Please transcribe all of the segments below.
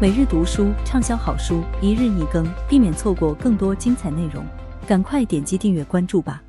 每日读书畅销好书，一日一更，避免错过更多精彩内容。赶快点击订阅关注吧！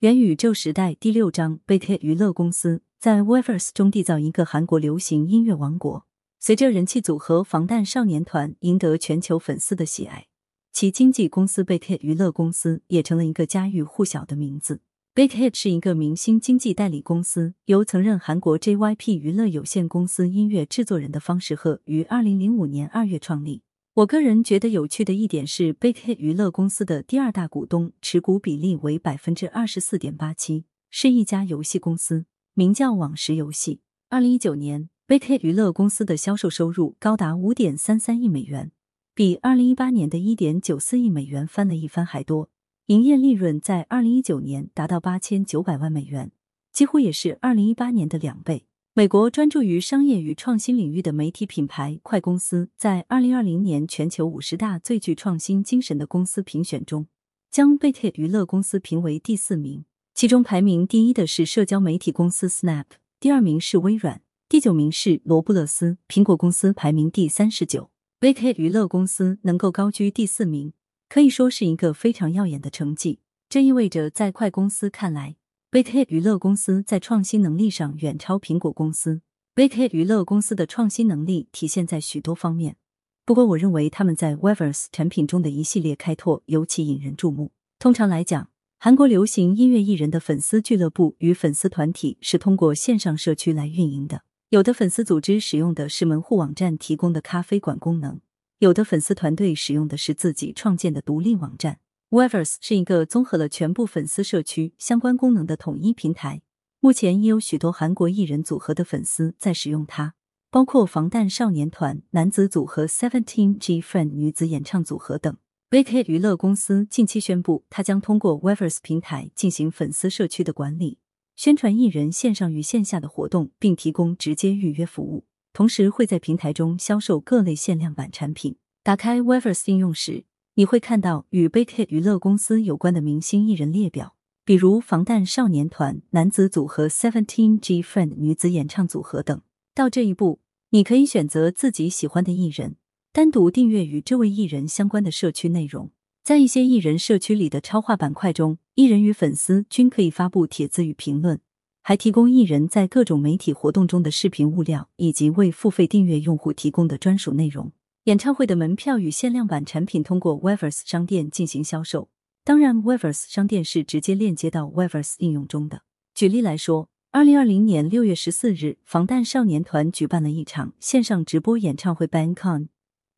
元宇宙时代第六章贝特娱乐公司在 Weverse 中缔造一个韩国流行音乐王国。随着人气组合防弹少年团赢得全球粉丝的喜爱，其经纪公司贝特娱乐公司也成了一个家喻户晓的名字。Big Hit 是一个明星经纪代理公司，由曾任韩国 JYP 娱乐有限公司音乐制作人的方世赫于二零零五年二月创立。我个人觉得有趣的一点是，Big Hit 娱乐公司的第二大股东持股比例为百分之二十四点八七，是一家游戏公司，名叫网石游戏。二零一九年，Big Hit 娱乐公司的销售收入高达五点三三亿美元，比二零一八年的一点九四亿美元翻了一番还多。营业利润在二零一九年达到八千九百万美元，几乎也是二零一八年的两倍。美国专注于商业与创新领域的媒体品牌快公司在二零二零年全球五十大最具创新精神的公司评选中，将贝特娱乐公司评为第四名。其中排名第一的是社交媒体公司 Snap，第二名是微软，第九名是罗布勒斯。苹果公司排名第三十九，贝特娱乐公司能够高居第四名。可以说是一个非常耀眼的成绩。这意味着，在快公司看来，Big Hit 娱乐公司在创新能力上远超苹果公司。Big Hit 娱乐公司的创新能力体现在许多方面，不过我认为他们在 Weverse 产品中的一系列开拓尤其引人注目。通常来讲，韩国流行音乐艺人的粉丝俱乐部与粉丝团体是通过线上社区来运营的。有的粉丝组织使用的是门户网站提供的咖啡馆功能。有的粉丝团队使用的是自己创建的独立网站。Weverse 是一个综合了全部粉丝社区相关功能的统一平台。目前已有许多韩国艺人组合的粉丝在使用它，包括防弹少年团男子组合 Seventeen、G Friend 女子演唱组合等。Big Hit 娱乐公司近期宣布，它将通过 Weverse 平台进行粉丝社区的管理、宣传艺人线上与线下的活动，并提供直接预约服务。同时会在平台中销售各类限量版产品。打开 Weverse 应用时，你会看到与 Big Hit 娱乐公司有关的明星艺人列表，比如防弹少年团男子组合 Seventeen、G Friend 女子演唱组合等。到这一步，你可以选择自己喜欢的艺人，单独订阅与这位艺人相关的社区内容。在一些艺人社区里的超话板块中，艺人与粉丝均可以发布帖子与评论。还提供艺人在各种媒体活动中的视频物料，以及为付费订阅用户提供的专属内容。演唱会的门票与限量版产品通过 Weverse 商店进行销售。当然，Weverse 商店是直接链接到 Weverse 应用中的。举例来说，二零二零年六月十四日，防弹少年团举办了一场线上直播演唱会 BangCon。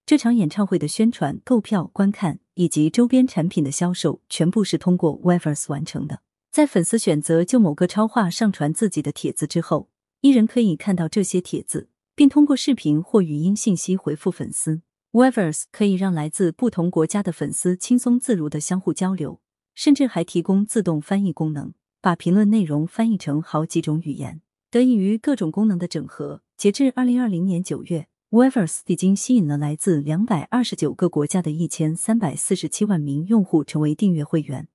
这场演唱会的宣传、购票、观看以及周边产品的销售，全部是通过 Weverse 完成的。在粉丝选择就某个超话上传自己的帖子之后，艺人可以看到这些帖子，并通过视频或语音信息回复粉丝。Weverse 可以让来自不同国家的粉丝轻松自如的相互交流，甚至还提供自动翻译功能，把评论内容翻译成好几种语言。得益于各种功能的整合，截至二零二零年九月，Weverse 已经吸引了来自两百二十九个国家的一千三百四十七万名用户成为订阅会员。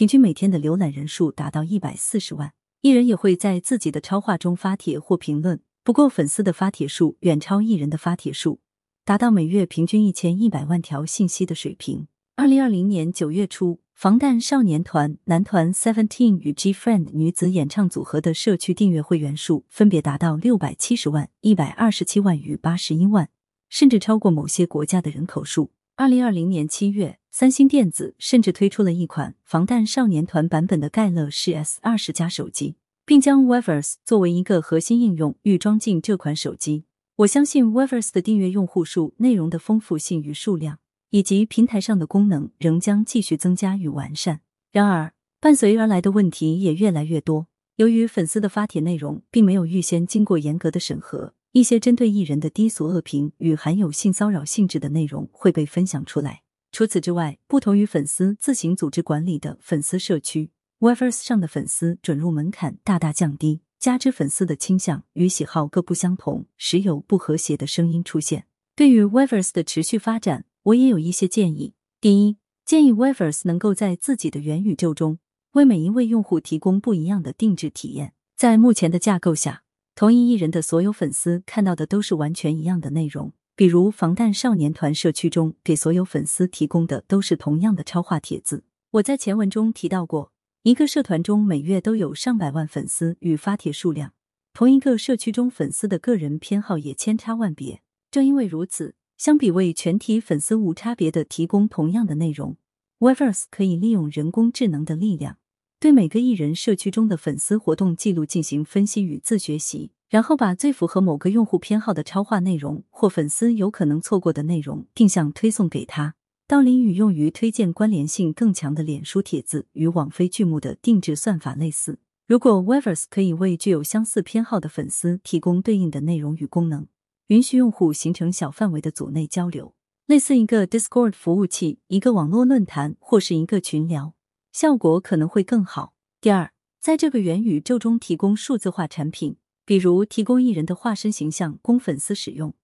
平均每天的浏览人数达到一百四十万，艺人也会在自己的超话中发帖或评论。不过，粉丝的发帖数远超艺人的发帖数，达到每月平均一千一百万条信息的水平。二零二零年九月初，防弹少年团男团 Seventeen 与 G Friend 女子演唱组合的社区订阅会员数分别达到六百七十万、一百二十七万与八十一万，甚至超过某些国家的人口数。二零二零年七月。三星电子甚至推出了一款防弹少年团版本的盖乐世 S 二十加手机，并将 Weverse 作为一个核心应用预装进这款手机。我相信 Weverse 的订阅用户数、内容的丰富性与数量，以及平台上的功能仍将继续增加与完善。然而，伴随而来的问题也越来越多。由于粉丝的发帖内容并没有预先经过严格的审核，一些针对艺人的低俗恶评与含有性骚扰性质的内容会被分享出来。除此之外，不同于粉丝自行组织管理的粉丝社区，Weverse 上的粉丝准入门槛大大降低，加之粉丝的倾向与喜好各不相同，时有不和谐的声音出现。对于 Weverse 的持续发展，我也有一些建议。第一，建议 Weverse 能够在自己的元宇宙中，为每一位用户提供不一样的定制体验。在目前的架构下。同一艺人的所有粉丝看到的都是完全一样的内容。比如防弹少年团社区中给所有粉丝提供的都是同样的超话帖子。我在前文中提到过，一个社团中每月都有上百万粉丝与发帖数量，同一个社区中粉丝的个人偏好也千差万别。正因为如此，相比为全体粉丝无差别的提供同样的内容，Weverse 可以利用人工智能的力量，对每个艺人社区中的粉丝活动记录进行分析与自学习。然后把最符合某个用户偏好的超话内容或粉丝有可能错过的内容定向推送给他。道林与用于推荐关联性更强的脸书帖子与网飞剧目的定制算法类似。如果 Weverse 可以为具有相似偏好的粉丝提供对应的内容与功能，允许用户形成小范围的组内交流，类似一个 Discord 服务器、一个网络论坛或是一个群聊，效果可能会更好。第二，在这个元宇宙中提供数字化产品。比如提供艺人的化身形象供粉丝使用，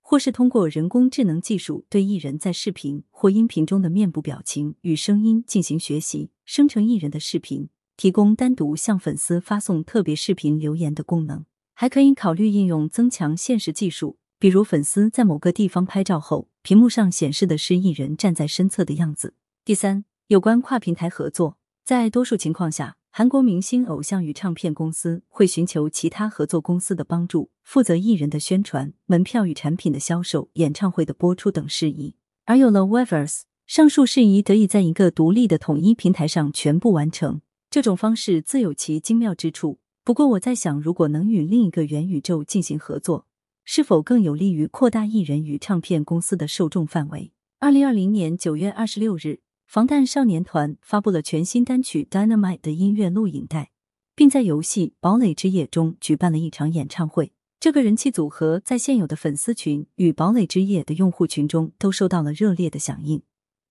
或是通过人工智能技术对艺人在视频或音频中的面部表情与声音进行学习，生成艺人的视频，提供单独向粉丝发送特别视频留言的功能。还可以考虑应用增强现实技术，比如粉丝在某个地方拍照后，屏幕上显示的是艺人站在身侧的样子。第三，有关跨平台合作，在多数情况下。韩国明星、偶像与唱片公司会寻求其他合作公司的帮助，负责艺人的宣传、门票与产品的销售、演唱会的播出等事宜。而有了 Weverse，上述事宜得以在一个独立的统一平台上全部完成。这种方式自有其精妙之处。不过，我在想，如果能与另一个元宇宙进行合作，是否更有利于扩大艺人与唱片公司的受众范围？二零二零年九月二十六日。防弹少年团发布了全新单曲《Dynamite》的音乐录影带，并在游戏《堡垒之夜》中举办了一场演唱会。这个人气组合在现有的粉丝群与《堡垒之夜》的用户群中都受到了热烈的响应，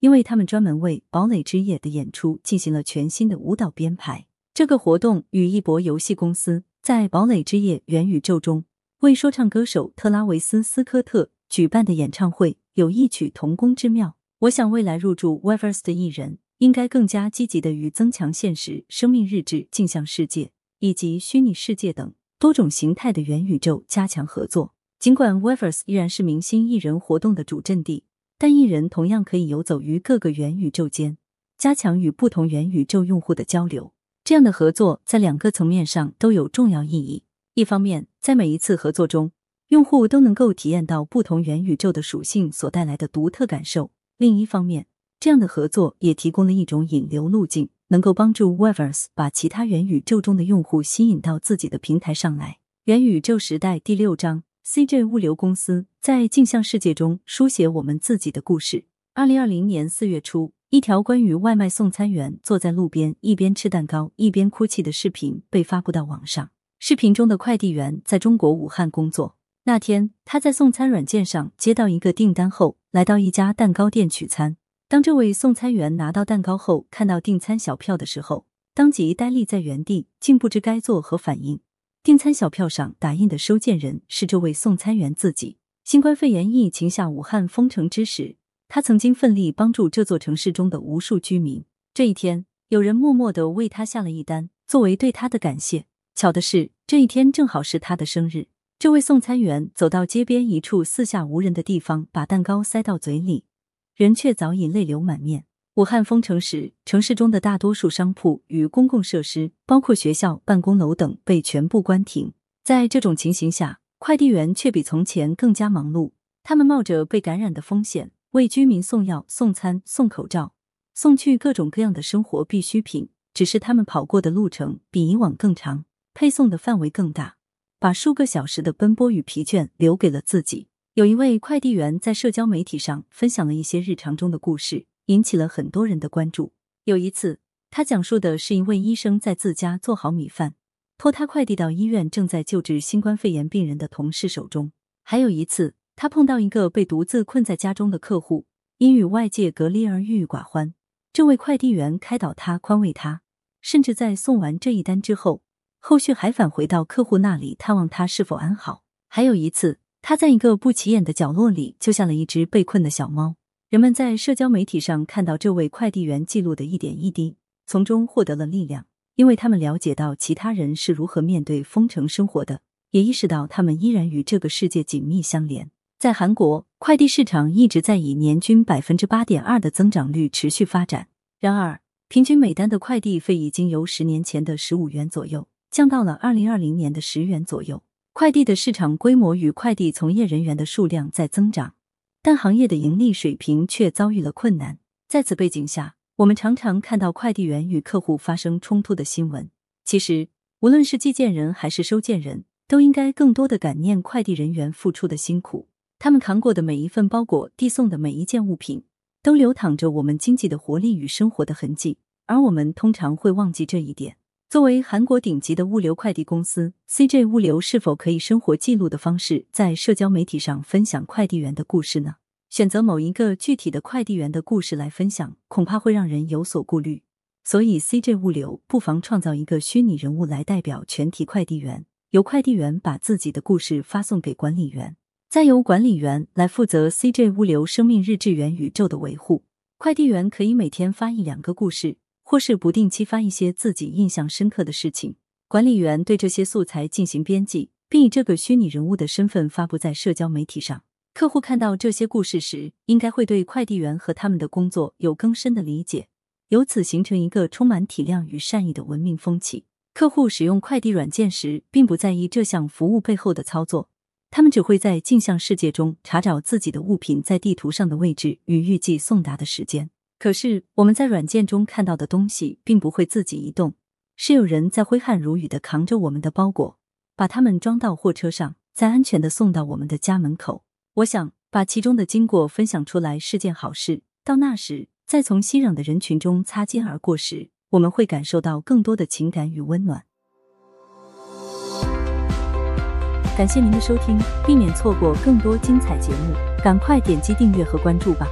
因为他们专门为《堡垒之夜》的演出进行了全新的舞蹈编排。这个活动与一博游戏公司在《堡垒之夜》元宇宙中为说唱歌手特拉维斯·斯科特举办的演唱会有异曲同工之妙。我想，未来入驻 Weverse 的艺人应该更加积极的与增强现实、生命日志、镜像世界以及虚拟世界等多种形态的元宇宙加强合作。尽管 Weverse 依然是明星艺人活动的主阵地，但艺人同样可以游走于各个元宇宙间，加强与不同元宇宙用户的交流。这样的合作在两个层面上都有重要意义。一方面，在每一次合作中，用户都能够体验到不同元宇宙的属性所带来的独特感受。另一方面，这样的合作也提供了一种引流路径，能够帮助 Wevers 把其他元宇宙中的用户吸引到自己的平台上来。元宇宙时代第六章，CJ 物流公司在镜像世界中书写我们自己的故事。二零二零年四月初，一条关于外卖送餐员坐在路边一边吃蛋糕一边哭泣的视频被发布到网上。视频中的快递员在中国武汉工作。那天，他在送餐软件上接到一个订单后，来到一家蛋糕店取餐。当这位送餐员拿到蛋糕后，看到订餐小票的时候，当即呆立在原地，竟不知该作何反应。订餐小票上打印的收件人是这位送餐员自己。新冠肺炎疫情下，武汉封城之时，他曾经奋力帮助这座城市中的无数居民。这一天，有人默默的为他下了一单，作为对他的感谢。巧的是，这一天正好是他的生日。这位送餐员走到街边一处四下无人的地方，把蛋糕塞到嘴里，人却早已泪流满面。武汉封城时，城市中的大多数商铺与公共设施，包括学校、办公楼等，被全部关停。在这种情形下，快递员却比从前更加忙碌。他们冒着被感染的风险，为居民送药、送餐、送口罩，送去各种各样的生活必需品。只是他们跑过的路程比以往更长，配送的范围更大。把数个小时的奔波与疲倦留给了自己。有一位快递员在社交媒体上分享了一些日常中的故事，引起了很多人的关注。有一次，他讲述的是一位医生在自家做好米饭，托他快递到医院正在救治新冠肺炎病人的同事手中。还有一次，他碰到一个被独自困在家中的客户，因与外界隔离而郁郁寡欢。这位快递员开导他，宽慰他，甚至在送完这一单之后。后续还返回到客户那里探望他是否安好。还有一次，他在一个不起眼的角落里救下了一只被困的小猫。人们在社交媒体上看到这位快递员记录的一点一滴，从中获得了力量，因为他们了解到其他人是如何面对封城生活的，也意识到他们依然与这个世界紧密相连。在韩国，快递市场一直在以年均百分之八点二的增长率持续发展。然而，平均每单的快递费已经由十年前的十五元左右降到了二零二零年的十元左右。快递的市场规模与快递从业人员的数量在增长，但行业的盈利水平却遭遇了困难。在此背景下，我们常常看到快递员与客户发生冲突的新闻。其实，无论是寄件人还是收件人，都应该更多的感念快递人员付出的辛苦。他们扛过的每一份包裹，递送的每一件物品，都流淌着我们经济的活力与生活的痕迹。而我们通常会忘记这一点。作为韩国顶级的物流快递公司，CJ 物流是否可以生活记录的方式在社交媒体上分享快递员的故事呢？选择某一个具体的快递员的故事来分享，恐怕会让人有所顾虑。所以，CJ 物流不妨创造一个虚拟人物来代表全体快递员，由快递员把自己的故事发送给管理员，再由管理员来负责 CJ 物流生命日志元宇宙的维护。快递员可以每天发一两个故事。或是不定期发一些自己印象深刻的事情，管理员对这些素材进行编辑，并以这个虚拟人物的身份发布在社交媒体上。客户看到这些故事时，应该会对快递员和他们的工作有更深的理解，由此形成一个充满体谅与善意的文明风气。客户使用快递软件时，并不在意这项服务背后的操作，他们只会在镜像世界中查找自己的物品在地图上的位置与预计送达的时间。可是我们在软件中看到的东西并不会自己移动，是有人在挥汗如雨的扛着我们的包裹，把它们装到货车上，再安全的送到我们的家门口。我想把其中的经过分享出来是件好事。到那时，再从熙攘的人群中擦肩而过时，我们会感受到更多的情感与温暖。感谢您的收听，避免错过更多精彩节目，赶快点击订阅和关注吧。